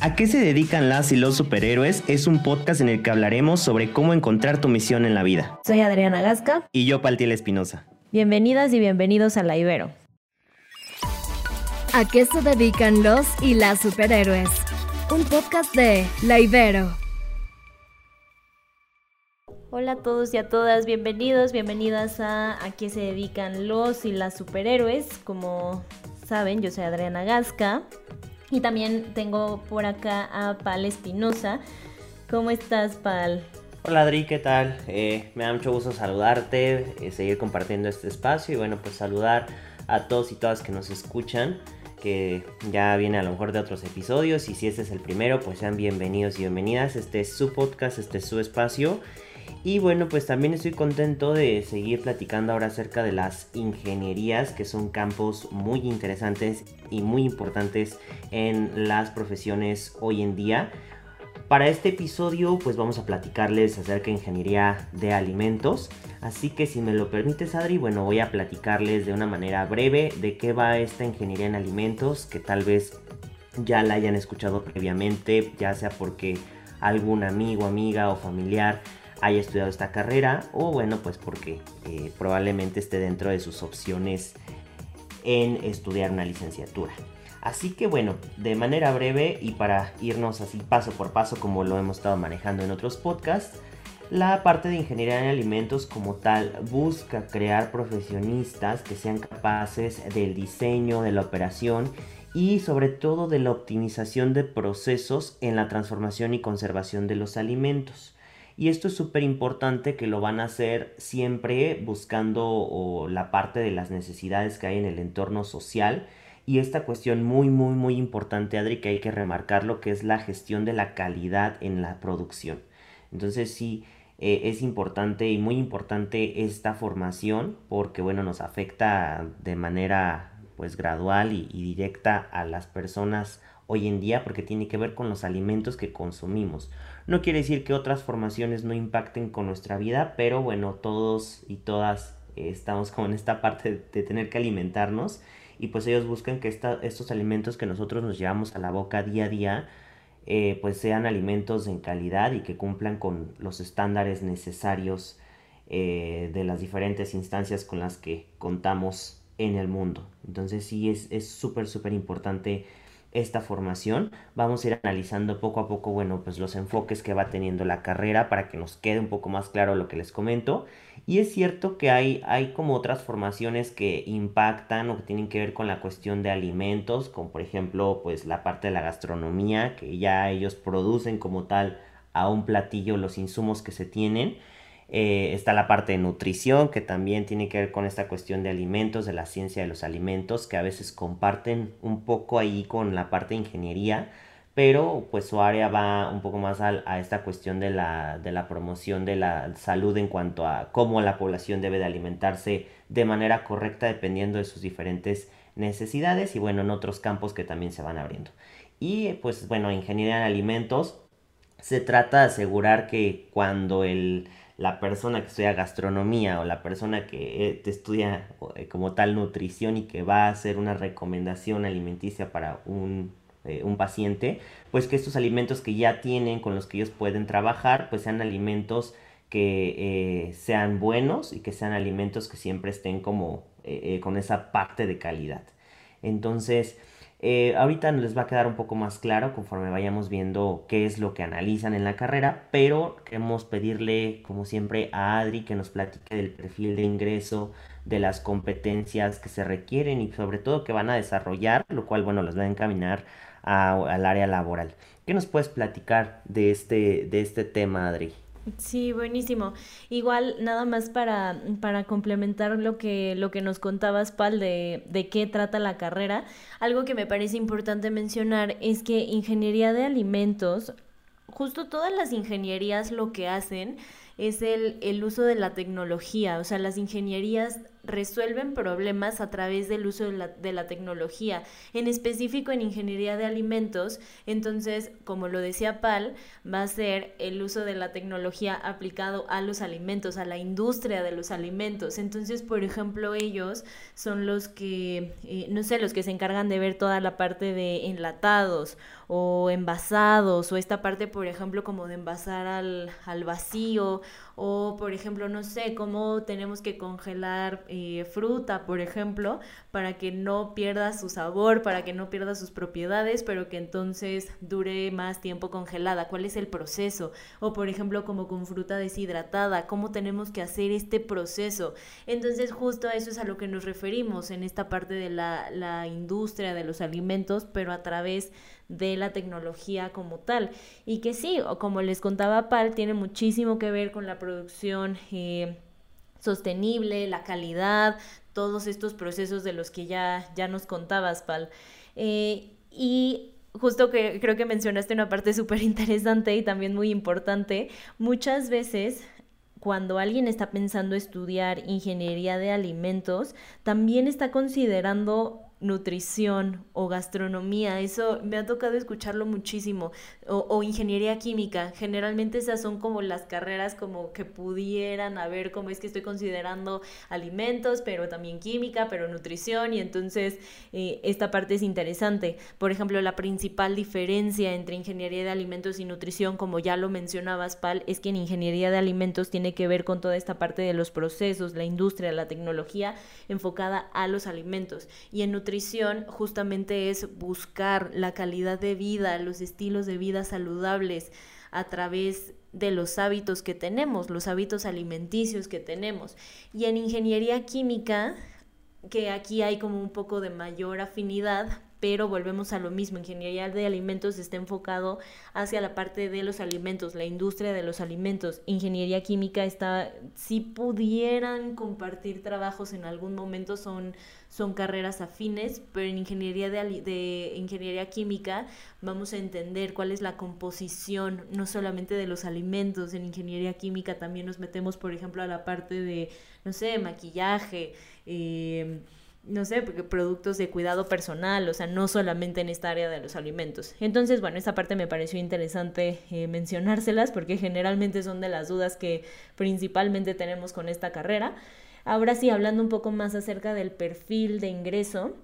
¿A qué se dedican las y los superhéroes? Es un podcast en el que hablaremos sobre cómo encontrar tu misión en la vida. Soy Adriana Gasca. Y yo, Paltiel Espinosa. Bienvenidas y bienvenidos a La Ibero. ¿A qué se dedican los y las superhéroes? Un podcast de La Ibero. Hola a todos y a todas, bienvenidos, bienvenidas a A qué se dedican los y las superhéroes. Como saben, yo soy Adriana Gasca. Y también tengo por acá a Pal Espinosa. ¿Cómo estás, Pal? Hola Adri, ¿qué tal? Eh, me da mucho gusto saludarte, eh, seguir compartiendo este espacio y bueno, pues saludar a todos y todas que nos escuchan, que ya viene a lo mejor de otros episodios y si este es el primero, pues sean bienvenidos y bienvenidas. Este es su podcast, este es su espacio. Y bueno, pues también estoy contento de seguir platicando ahora acerca de las ingenierías, que son campos muy interesantes y muy importantes en las profesiones hoy en día. Para este episodio pues vamos a platicarles acerca de ingeniería de alimentos. Así que si me lo permites Adri, bueno voy a platicarles de una manera breve de qué va esta ingeniería en alimentos, que tal vez ya la hayan escuchado previamente, ya sea porque algún amigo, amiga o familiar haya estudiado esta carrera o bueno pues porque eh, probablemente esté dentro de sus opciones en estudiar una licenciatura. Así que bueno, de manera breve y para irnos así paso por paso como lo hemos estado manejando en otros podcasts, la parte de ingeniería en alimentos como tal busca crear profesionistas que sean capaces del diseño, de la operación y sobre todo de la optimización de procesos en la transformación y conservación de los alimentos. Y esto es súper importante que lo van a hacer siempre buscando la parte de las necesidades que hay en el entorno social. Y esta cuestión muy, muy, muy importante, Adri, que hay que remarcar lo que es la gestión de la calidad en la producción. Entonces sí, eh, es importante y muy importante esta formación porque, bueno, nos afecta de manera pues gradual y directa a las personas hoy en día porque tiene que ver con los alimentos que consumimos. No quiere decir que otras formaciones no impacten con nuestra vida, pero bueno, todos y todas eh, estamos como en esta parte de, tener que alimentarnos y pues ellos buscan que estos alimentos que nosotros nos llevamos a la boca día a día, eh, pues sean alimentos en calidad y que cumplan con los estándares necesarios eh, de las diferentes instancias con las que contamos en el mundo. Entonces sí es súper, súper importante esta formación. Vamos a ir analizando poco a poco, bueno, pues los enfoques que va teniendo la carrera para que nos quede un poco más claro lo que les comento. Y es cierto que hay, hay como otras formaciones que impactan o que tienen que ver con la cuestión de alimentos, como por ejemplo, pues la parte de la gastronomía, que ya ellos producen como tal a un platillo los insumos que se tienen. Eh, está la parte de nutrición, que también tiene que ver con esta cuestión de alimentos, de la ciencia de los alimentos, que a veces comparten un poco ahí con la parte de ingeniería, pero pues su área va un poco más a, esta cuestión de la, de la, promoción de la salud en cuanto a cómo la población debe de alimentarse de manera correcta dependiendo de sus diferentes necesidades y bueno, en otros campos que también se van abriendo. Y pues bueno, ingeniería en alimentos se trata de asegurar que cuando el la persona que estudia gastronomía o la persona que eh, estudia eh, como tal nutrición y que va a hacer una recomendación alimenticia para un, eh, un, paciente, pues que estos alimentos que ya tienen, con los que ellos pueden trabajar, pues sean alimentos que sean buenos y que sean alimentos que siempre estén como con esa parte de calidad. Entonces, eh, ahorita les va a quedar un poco más claro conforme vayamos viendo qué es lo que analizan en la carrera, pero queremos pedirle, como siempre, a Adri que nos platique del perfil de ingreso, de las competencias que se requieren y sobre todo que van a desarrollar, lo cual, bueno, los va a encaminar al área laboral. ¿Qué nos puedes platicar de este, de este tema, Adri? Sí, buenísimo. Igual, nada más para, para complementar lo que, lo que nos contabas, Pal, de, de qué trata la carrera, algo que me parece importante mencionar es que ingeniería de alimentos, justo todas las ingenierías lo que hacen es el, el uso de la tecnología, o sea, las ingenierías resuelven problemas a través del uso de la, de la, tecnología, en específico en ingeniería de alimentos. Entonces, como lo decía Pal, va a ser el uso de la tecnología aplicado a los alimentos, a la industria de los alimentos. Entonces, por ejemplo, ellos son los que, eh, no sé, los que se encargan de ver toda la parte de enlatados o envasados o esta parte, por ejemplo, como de envasar al, al vacío o, por ejemplo, no sé, cómo tenemos que congelar eh, fruta, por ejemplo, para que no pierda su sabor, para que no pierda sus propiedades, pero que entonces dure más tiempo congelada. ¿Cuál es el proceso? O, por ejemplo, como con fruta deshidratada, ¿cómo tenemos que hacer este proceso? Entonces, justo a eso es a lo que nos referimos en esta parte de la, la industria de los alimentos, pero a través de la tecnología como tal. Y que sí, como les contaba Pal, tiene muchísimo que ver con la producción eh, sostenible, la calidad, todos estos procesos de los que ya, ya nos contabas, Pal. Eh, y justo que creo que mencionaste una parte súper interesante y también muy importante, muchas veces cuando alguien está pensando estudiar ingeniería de alimentos, también está considerando nutrición o gastronomía, eso me ha tocado escucharlo muchísimo, o, ingeniería química, generalmente esas son como las carreras como que pudieran haber, como es que estoy considerando alimentos, pero también química, pero nutrición, y entonces eh, esta parte es interesante. Por ejemplo, la principal diferencia entre ingeniería de alimentos y nutrición, como ya lo mencionabas, Pal, es que en ingeniería de alimentos tiene que ver con toda esta parte de los procesos, la industria, la tecnología enfocada a los alimentos, y en nutrición justamente es buscar la calidad de vida, los estilos de vida saludables a través de los hábitos que tenemos, los hábitos alimenticios que tenemos. Y en ingeniería química, que aquí hay como un poco de mayor afinidad, pero volvemos a lo mismo, ingeniería de alimentos está enfocado hacia la parte de los alimentos, la industria de los alimentos. Ingeniería química está, si pudieran compartir trabajos en algún momento son, son carreras afines, pero en ingeniería de, de ingeniería química vamos a entender cuál es la composición, no solamente de los alimentos, en ingeniería química también nos metemos, por ejemplo, a la parte de, no sé, maquillaje, eh, no sé, productos de cuidado personal, o sea, no solamente en esta área de los alimentos. Entonces, bueno, esa parte me pareció interesante eh, mencionárselas porque generalmente son de las dudas que principalmente tenemos con esta carrera. Ahora sí, hablando un poco más acerca del perfil de ingreso,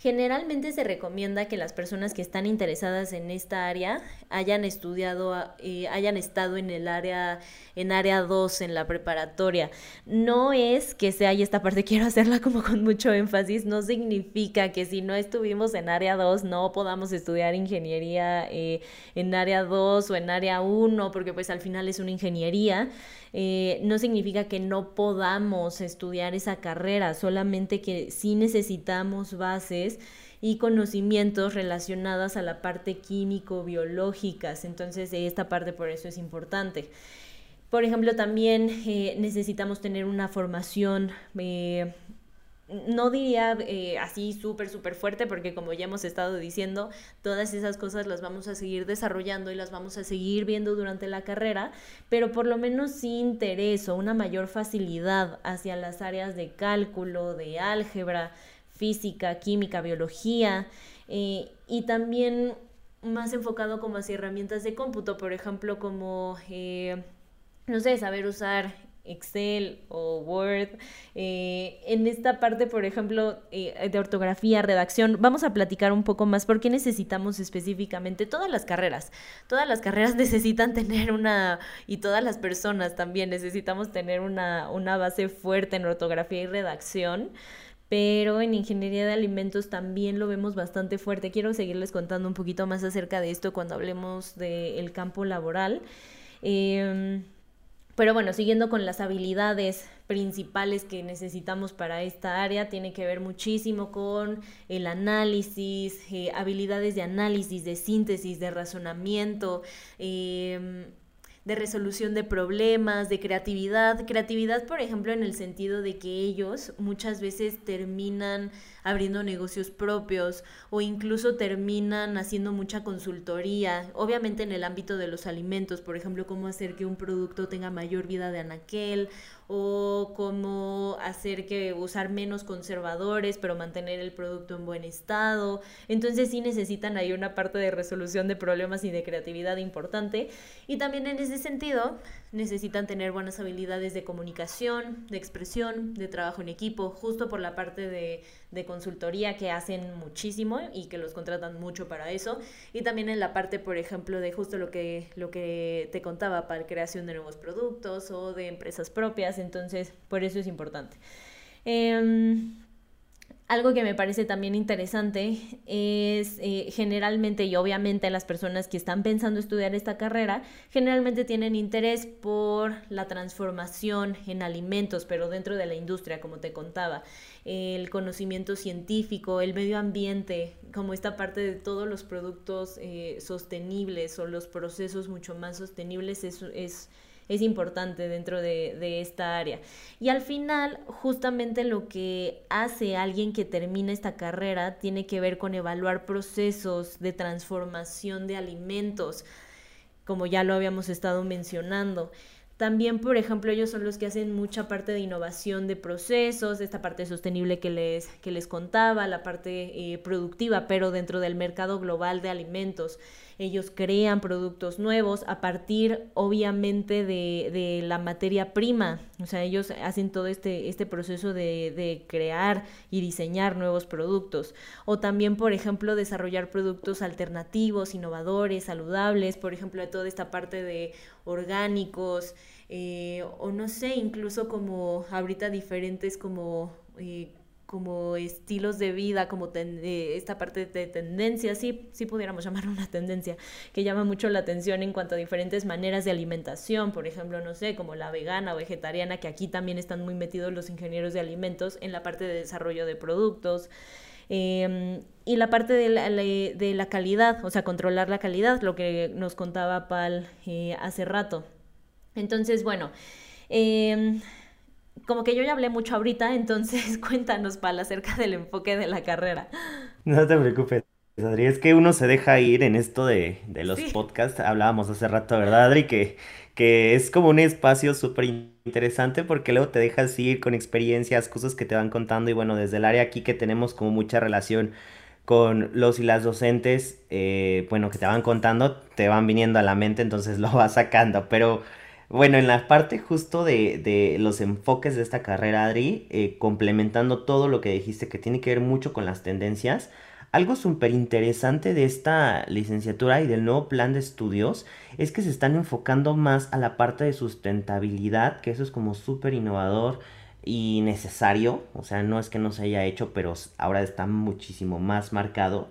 Generalmente se recomienda que las personas que están interesadas en esta área hayan estudiado, eh, hayan estado en el área, en área 2, en la preparatoria. No es que sea, y esta parte quiero hacerla como con mucho énfasis, no significa que si no estuvimos en área 2 no podamos estudiar ingeniería eh, en área 2 o en área 1, porque pues al final es una ingeniería. Eh, no significa que no podamos estudiar esa carrera, solamente que sí necesitamos bases y conocimientos relacionadas a la parte químico-biológicas. Entonces, esta parte por eso es importante. Por ejemplo, también eh, necesitamos tener una formación eh, no diría eh, así súper, súper fuerte, porque como ya hemos estado diciendo, todas esas cosas las vamos a seguir desarrollando y las vamos a seguir viendo durante la carrera, pero por lo menos sí interés o una mayor facilidad hacia las áreas de cálculo, de álgebra, física, química, biología, eh, y también más enfocado como hacia herramientas de cómputo, por ejemplo, como... Eh, no sé, saber usar Excel o Word. Eh, en esta parte, por ejemplo, eh, de ortografía, redacción, vamos a platicar un poco más por qué necesitamos específicamente todas las carreras. Todas las carreras necesitan tener una, y todas las personas también necesitamos tener una, una base fuerte en ortografía y redacción pero en ingeniería de alimentos también lo vemos bastante fuerte. Quiero seguirles contando un poquito más acerca de esto cuando hablemos del campo laboral. Eh, pero bueno, siguiendo con las habilidades principales que necesitamos para esta área, tiene que ver muchísimo con el análisis, eh, habilidades de análisis, de síntesis, de razonamiento. Em, de resolución de problemas, de creatividad. Creatividad, por ejemplo, en el sentido de que ellos muchas veces terminan abriendo negocios propios o incluso terminan haciendo mucha consultoría, obviamente en el ámbito de los alimentos, por ejemplo, cómo hacer que un producto tenga mayor vida de anaquel o cómo hacer que usar menos conservadores pero mantener el producto en buen estado. Entonces sí necesitan ahí una parte de resolución de problemas y de creatividad importante. Y también en ese sentido necesitan tener buenas habilidades de comunicación, de expresión, de trabajo en equipo, justo por la parte de, de consultoría que hacen muchísimo y que los contratan mucho para eso. Y también en la parte, por ejemplo, de justo lo que, lo que te contaba para creación de nuevos productos o de empresas propias. Entonces, por eso es importante. Em, algo que me parece también interesante es eh, generalmente y obviamente las personas que están pensando estudiar esta carrera generalmente tienen interés por la transformación en alimentos, pero dentro de la industria, como te contaba, el conocimiento científico, el medio ambiente, como esta parte de todos los productos eh, sostenibles o los procesos mucho más sostenibles es, es es importante dentro de, esta área. Y al final, justamente lo que hace alguien que termina esta carrera tiene que ver con evaluar procesos de transformación de alimentos, como ya lo habíamos estado mencionando. También, por ejemplo, ellos son los que hacen mucha parte de innovación de procesos, esta parte sostenible que les, que les contaba, la parte eh, productiva, pero dentro del mercado global de alimentos ellos crean productos nuevos a partir obviamente de, la materia prima, o sea, ellos hacen todo este, este proceso de, de, crear y diseñar nuevos productos, o también, por ejemplo, desarrollar productos alternativos, innovadores, saludables, por ejemplo, de toda esta parte de orgánicos, eh, o no sé, incluso como ahorita diferentes como... Eh, como estilos de vida, como eh, esta parte de tendencia, sí, sí pudiéramos llamarlo una tendencia, que llama mucho la atención en cuanto a diferentes maneras de alimentación, por ejemplo, no sé, como la vegana o vegetariana, que aquí también están muy metidos los ingenieros de alimentos en la parte de desarrollo de productos. Em, y la parte de la, de la, calidad, o sea, controlar la calidad, lo que nos contaba Pal eh, hace rato. Entonces, bueno, eh, como que yo ya hablé mucho ahorita, entonces cuéntanos, Pal, acerca del enfoque de la carrera. No te preocupes. Adri, es que uno se deja ir en esto de, los podcasts. Hablábamos hace rato, ¿verdad, Adri? Que, que es como un espacio súper interesante porque luego te dejas ir con experiencias, cosas que te van contando. Y bueno, desde el área aquí que tenemos como mucha relación con los y las docentes, eh, bueno, que te van contando, te van viniendo a la mente, entonces lo vas sacando. Pero bueno, en la parte justo de, los enfoques de esta carrera, Adri, eh, complementando todo lo que dijiste que tiene que ver mucho con las tendencias, algo súper interesante de esta licenciatura y del nuevo plan de estudios es que se están enfocando más a la parte de sustentabilidad, que eso es como súper innovador y necesario, o sea, no es que no se haya hecho, pero ahora está muchísimo más marcado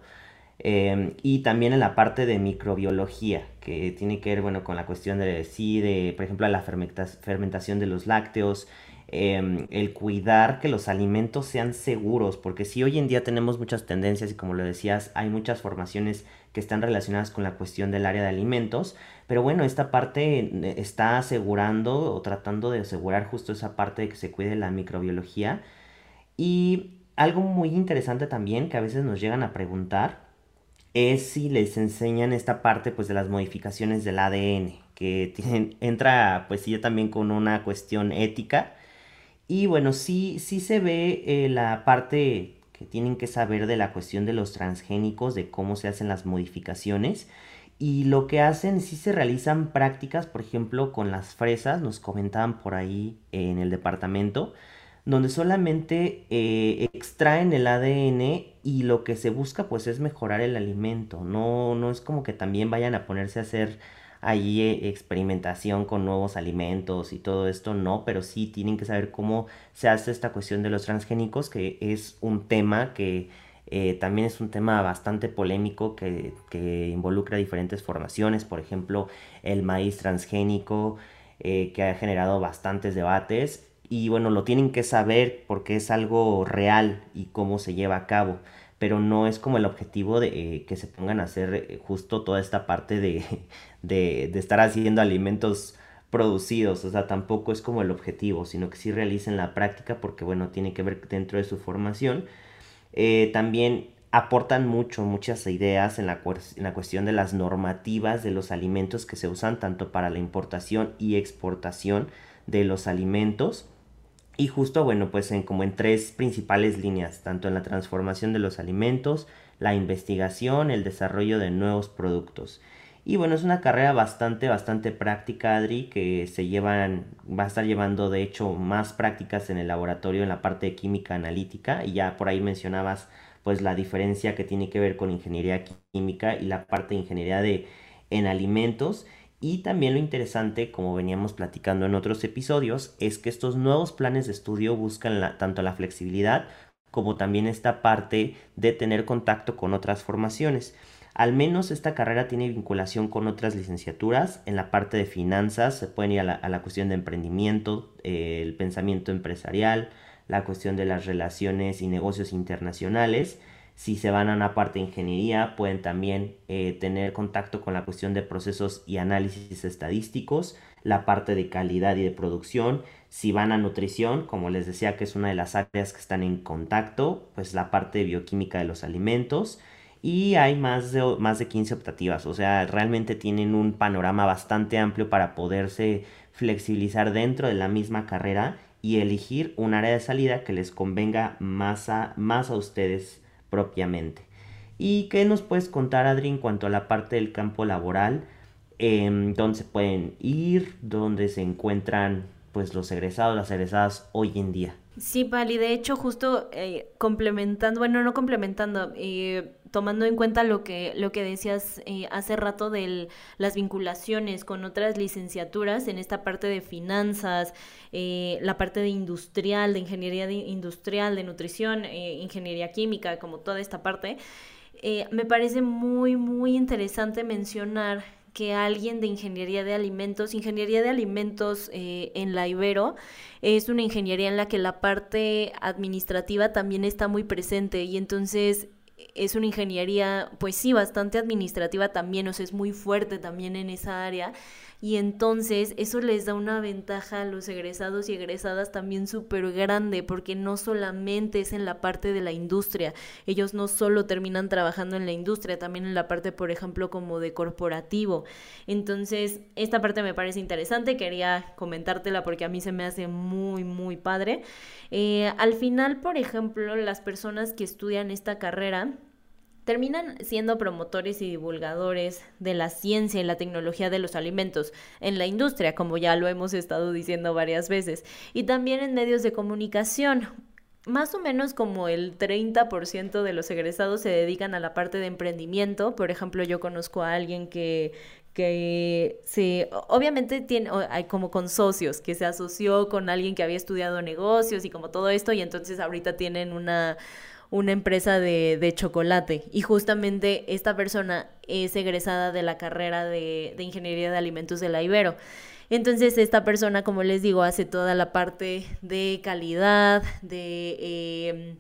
Em, y también en la parte de microbiología, que tiene que ver, bueno, con la cuestión de, sí, de, por ejemplo, la fermentación de los lácteos, em, el cuidar que los alimentos sean seguros, porque si hoy en día tenemos muchas tendencias y como lo decías, hay muchas formaciones que están relacionadas con la cuestión del área de alimentos, pero bueno, esta parte eh, está asegurando o tratando de asegurar justo esa parte de que se cuide la microbiología. Y algo muy interesante también que a veces nos llegan a preguntar es si les enseñan esta parte pues de las modificaciones del ADN, que entra pues sí también con una cuestión ética. Y bueno, sí, sí se ve eh, la parte que tienen que saber de la cuestión de los transgénicos, de cómo se hacen las modificaciones. Y lo que hacen, sí se realizan prácticas, por ejemplo, con las fresas, nos comentaban por ahí en el departamento, donde solamente eh, extraen el ADN y lo que se busca pues es mejorar el alimento, no, no es como que también vayan a ponerse a hacer ahí eh, experimentación con nuevos alimentos y todo esto, no, pero sí tienen que saber cómo se hace esta cuestión de los transgénicos, que es un tema que eh, también es un tema bastante polémico que, que, involucra diferentes formaciones, por ejemplo, el maíz transgénico, que ha generado bastantes debates y bueno, lo tienen que saber porque es algo real y cómo se lleva a cabo. Pero no es como el objetivo de eh, que se pongan a hacer eh, justo toda esta parte de, de, estar haciendo alimentos producidos, o sea, tampoco es como el objetivo, sino que sí realicen la práctica porque, bueno, tiene que ver dentro de su formación. Eh, también aportan mucho, muchas ideas en la cuestión de las normativas de los alimentos que se usan tanto para la importación y exportación de los alimentos. Y justo, bueno, pues en, como en tres principales líneas, tanto en la transformación de los alimentos, la investigación, el desarrollo de nuevos productos. Y bueno, es una carrera bastante, bastante práctica, Adri, que se llevan, va a estar llevando de hecho más prácticas en el laboratorio en la parte de química analítica. Y ya por ahí mencionabas pues la diferencia que tiene que ver con ingeniería química y la parte de ingeniería de, en alimentos. Y también lo interesante, como veníamos platicando en otros episodios, es que estos nuevos planes de estudio buscan tanto la flexibilidad como también esta parte de tener contacto con otras formaciones. Al menos esta carrera tiene vinculación con otras licenciaturas. En la parte de finanzas se pueden ir a la, cuestión de emprendimiento, eh, el pensamiento empresarial, la cuestión de las relaciones y negocios internacionales si se van a una parte de ingeniería, pueden también eh, tener contacto con la cuestión de procesos y análisis estadísticos, la parte de calidad y de producción. Si van a nutrición, como les decía que es una de las áreas que están en contacto, pues la parte de bioquímica de los alimentos. Y hay más de, más de 15 optativas, o sea, realmente tienen un panorama bastante amplio para poderse flexibilizar dentro de la misma carrera y elegir un área de salida que les convenga más a, más a ustedes propiamente. ¿Y qué nos puedes contar, Adri, en cuanto a la parte del campo laboral? Eh, ¿Dónde se pueden ir? ¿Dónde se encuentran pues los egresados, las egresadas hoy en día? Sí, Pali, de hecho, justo eh, complementando, bueno, no complementando, eh, tomando en cuenta lo que, lo que decías eh, hace rato de las vinculaciones con otras licenciaturas en esta parte de finanzas, la parte de industrial, de ingeniería industrial, de nutrición, ingeniería química, como toda esta parte, me parece muy, muy interesante mencionar que alguien de ingeniería de alimentos, ingeniería de alimentos eh, en la Ibero, es una ingeniería en la que la parte administrativa también está muy presente y entonces es una ingeniería, pues sí, bastante administrativa también, o sea, es muy fuerte también en esa área y entonces eso les da una ventaja a los egresados y egresadas también súper grande porque no solamente es en la parte de la industria, ellos no solo terminan trabajando en la industria, también en la parte, por ejemplo, como de corporativo. Entonces, esta parte me parece interesante, quería comentártela porque a mí se me hace muy, muy padre. Eh, al final, por ejemplo, las personas que estudian esta carrera, terminan siendo promotores y divulgadores de la ciencia y la tecnología de los alimentos en la industria, como ya lo hemos estado diciendo varias veces, y también en medios de comunicación. Más o menos como el 30% de los egresados se dedican a la parte de emprendimiento. Por ejemplo, yo conozco a alguien que, que se, obviamente tiene, hay como con socios, que se asoció con alguien que había estudiado negocios y como todo esto, y entonces ahorita tienen una, una empresa de, de, chocolate y justamente esta persona es egresada de la carrera de, de, Ingeniería de Alimentos de la Ibero. Entonces esta persona, como les digo, hace toda la parte de calidad, de... Eh,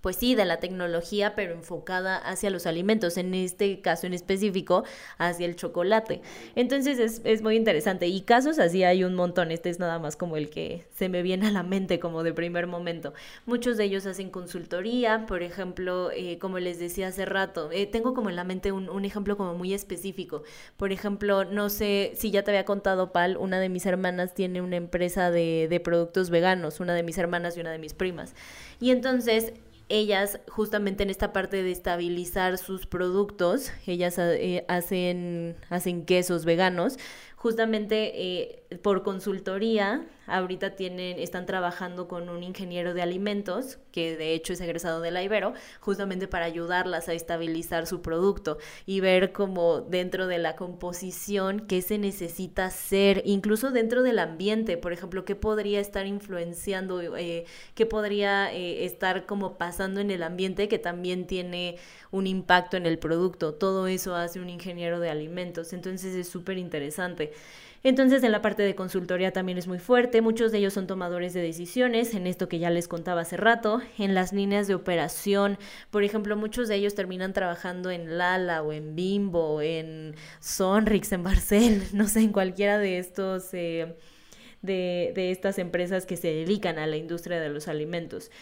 pues sí, de la tecnología, pero enfocada hacia los alimentos, en este caso en específico, hacia el chocolate. Entonces es, es, muy interesante. Y casos así hay un montón. Este es nada más como el que se me viene a la mente como de primer momento. Muchos de ellos hacen consultoría, por ejemplo, eh, como les decía hace rato, eh, tengo como en la mente un, un ejemplo como muy específico. Por ejemplo, no sé si ya te había contado, Pal, una de mis hermanas tiene una empresa de, de productos veganos, una de mis hermanas y una de mis primas. Y entonces ellas justamente en esta parte de estabilizar sus productos, ellas eh, hacen, hacen quesos veganos, justamente eh, por consultoría, ahorita tienen, están trabajando con un ingeniero de alimentos, que de hecho es egresado de la Ibero, justamente para ayudarlas a estabilizar su producto y ver cómo dentro de la composición qué se necesita hacer, incluso dentro del ambiente, por ejemplo, qué podría estar influenciando, eh, qué podría eh, estar como pasando en el ambiente que también tiene un impacto en el producto. Todo eso hace un ingeniero de alimentos, entonces es súper interesante. Entonces en la parte de consultoría también es muy fuerte, muchos de ellos son tomadores de decisiones, en esto que ya les contaba hace rato, en las líneas de operación, por ejemplo, muchos de ellos terminan trabajando en Lala o en Bimbo, en Sonrix, en Barcel, no sé, en cualquiera de estos... Eh, de, de estas empresas que se dedican a la industria de los alimentos.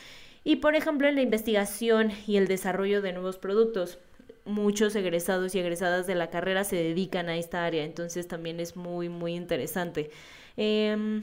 Y por ejemplo, en la investigación y el desarrollo de nuevos productos, muchos egresados y egresadas de la carrera se dedican a esta área, entonces también es muy, muy interesante. Em,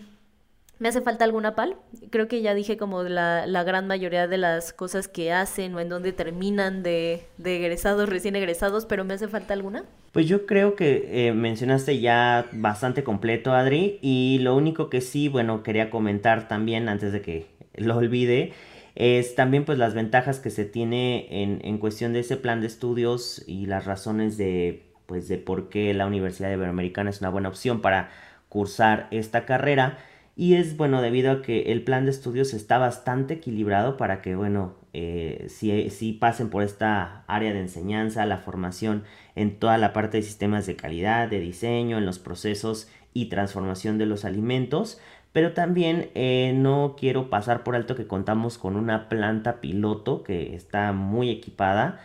¿Me hace falta alguna pal? Creo que ya dije como la, la, gran mayoría de las cosas que hacen o en donde terminan de, de egresados, recién egresados, pero ¿me hace falta alguna? Pues yo creo que eh, mencionaste ya bastante completo, Adri, y lo único que sí, bueno, quería comentar también antes de que lo olvide, es también pues las ventajas que se tiene en, en, cuestión de ese plan de estudios y las razones de pues de por qué la Universidad Iberoamericana es una buena opción para cursar esta carrera. Y es bueno debido a que el plan de estudios está bastante equilibrado para que bueno eh, si, si pasen por esta área de enseñanza la formación en toda la parte de sistemas de calidad de diseño en los procesos y transformación de los alimentos pero también eh, no quiero pasar por alto que contamos con una planta piloto que está muy equipada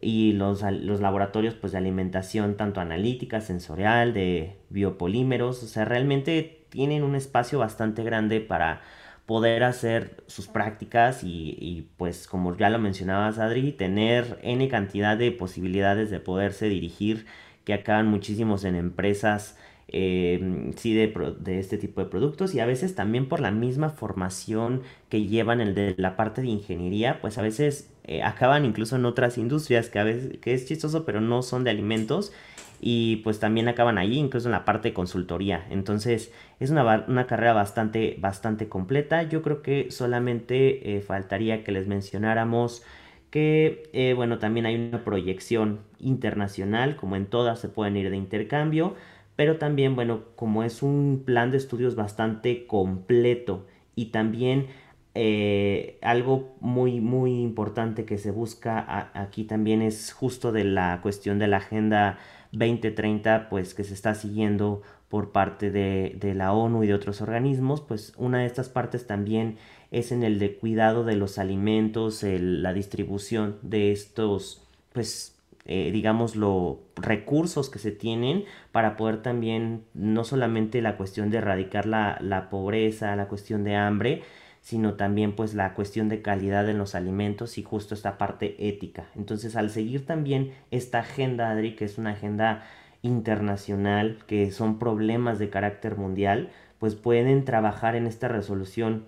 y los, los, laboratorios pues, de alimentación tanto analítica, sensorial, de biopolímeros, o sea, realmente tienen un espacio bastante grande para poder hacer sus prácticas y, y pues como ya lo mencionabas Adri, tener n cantidad de posibilidades de poderse dirigir que acaban muchísimos en empresas eh, sí de, de, este tipo de productos y a veces también por la misma formación que llevan el de la parte de ingeniería, pues a veces eh, acaban incluso en otras industrias que a veces que es chistoso pero no son de alimentos y pues también acaban allí incluso en la parte de consultoría. Entonces es una, una carrera bastante bastante completa. Yo creo que solamente eh, faltaría que les mencionáramos que eh, bueno también hay una proyección internacional como en todas se pueden ir de intercambio pero también, bueno, como es un plan de estudios bastante completo y también eh, algo muy, muy importante que se busca aquí también es justo de la cuestión de la Agenda 2030, pues que se está siguiendo por parte de, de, la ONU y de otros organismos, pues una de estas partes también es en el de cuidado de los alimentos, la distribución de estos, pues eh, digamos, los recursos que se tienen para poder también, no solamente la cuestión de erradicar la, la pobreza, la cuestión de hambre, sino también pues la cuestión de calidad en los alimentos y justo esta parte ética. Entonces al seguir también esta agenda, Adri, que es una agenda internacional, que son problemas de carácter mundial, pues pueden trabajar en esta resolución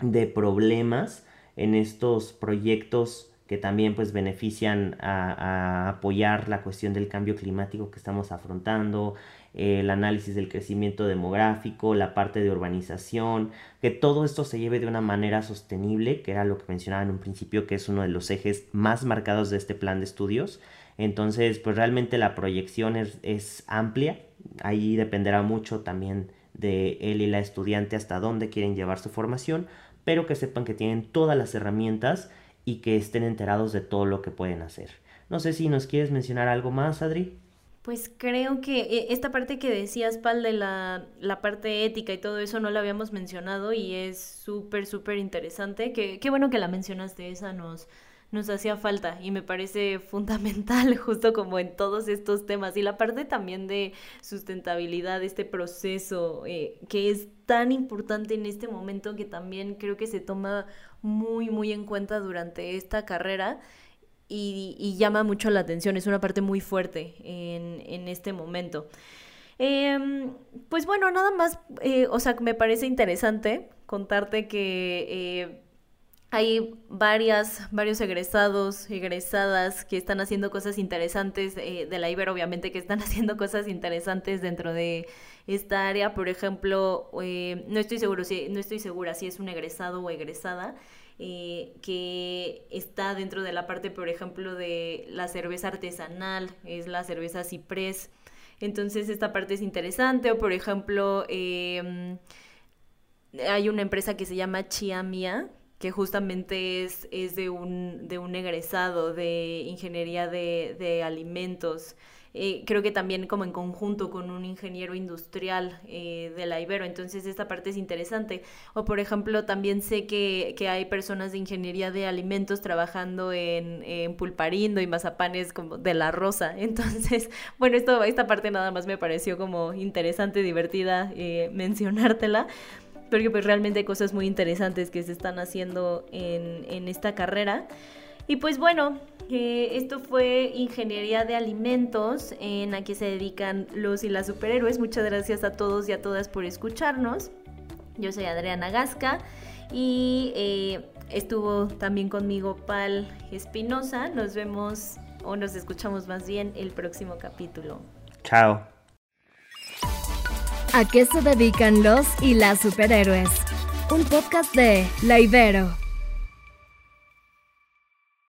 de problemas, en estos proyectos que también pues benefician a, apoyar la cuestión del cambio climático que estamos afrontando, el análisis del crecimiento demográfico, la parte de urbanización, que todo esto se lleve de una manera sostenible, que era lo que mencionaba en un principio, que es uno de los ejes más marcados de este plan de estudios. Entonces, pues realmente la proyección es, es amplia, ahí dependerá mucho también de él y la estudiante hasta dónde quieren llevar su formación, pero que sepan que tienen todas las herramientas y que estén enterados de todo lo que pueden hacer. No sé si nos quieres mencionar algo más, Adri. Pues creo que eh, esta parte que decías, Pal, de la, la parte ética y todo eso no la habíamos mencionado y es súper, súper interesante. Que, qué bueno que la mencionaste, esa nos, nos hacía falta y me parece fundamental justo como en todos estos temas y la parte también de sustentabilidad, este proceso eh, que es tan importante en este momento que también creo que se toma muy, muy en cuenta durante esta carrera y, llama mucho la atención, es una parte muy fuerte en, este momento. Em, pues bueno, nada más, eh, o sea, me parece interesante contarte que eh, hay varias, varios egresados, egresadas que están haciendo cosas interesantes eh, de la Iber, obviamente que están haciendo cosas interesantes dentro de esta área. Por ejemplo, eh, no estoy seguro si, no estoy segura si es un egresado o egresada. Eh, que está dentro de la parte, por ejemplo, de la cerveza artesanal, es la cerveza ciprés. Entonces esta parte es interesante. O por ejemplo, em, hay una empresa que se llama Chiamia, que justamente es, es de, un, de un egresado de ingeniería de, alimentos. eh, creo que también como en conjunto con un ingeniero industrial eh, de la Ibero, entonces esta parte es interesante. O por ejemplo, también sé que, que hay personas de ingeniería de alimentos trabajando en, en, pulparindo y mazapanes como de la rosa, entonces, bueno, esto, esta parte nada más me pareció como interesante, divertida eh, mencionártela porque pues realmente hay cosas muy interesantes que se están haciendo en, en esta carrera. Y pues bueno, eh, esto fue Ingeniería de Alimentos, en a que se dedican los y las superhéroes. Muchas gracias a todos y a todas por escucharnos. Yo soy Adriana Gasca y eh, estuvo también conmigo Pal Espinosa. Nos vemos o nos escuchamos más bien el próximo capítulo. Chao. ¿A qué se dedican los y las superhéroes? Un podcast de La Ibero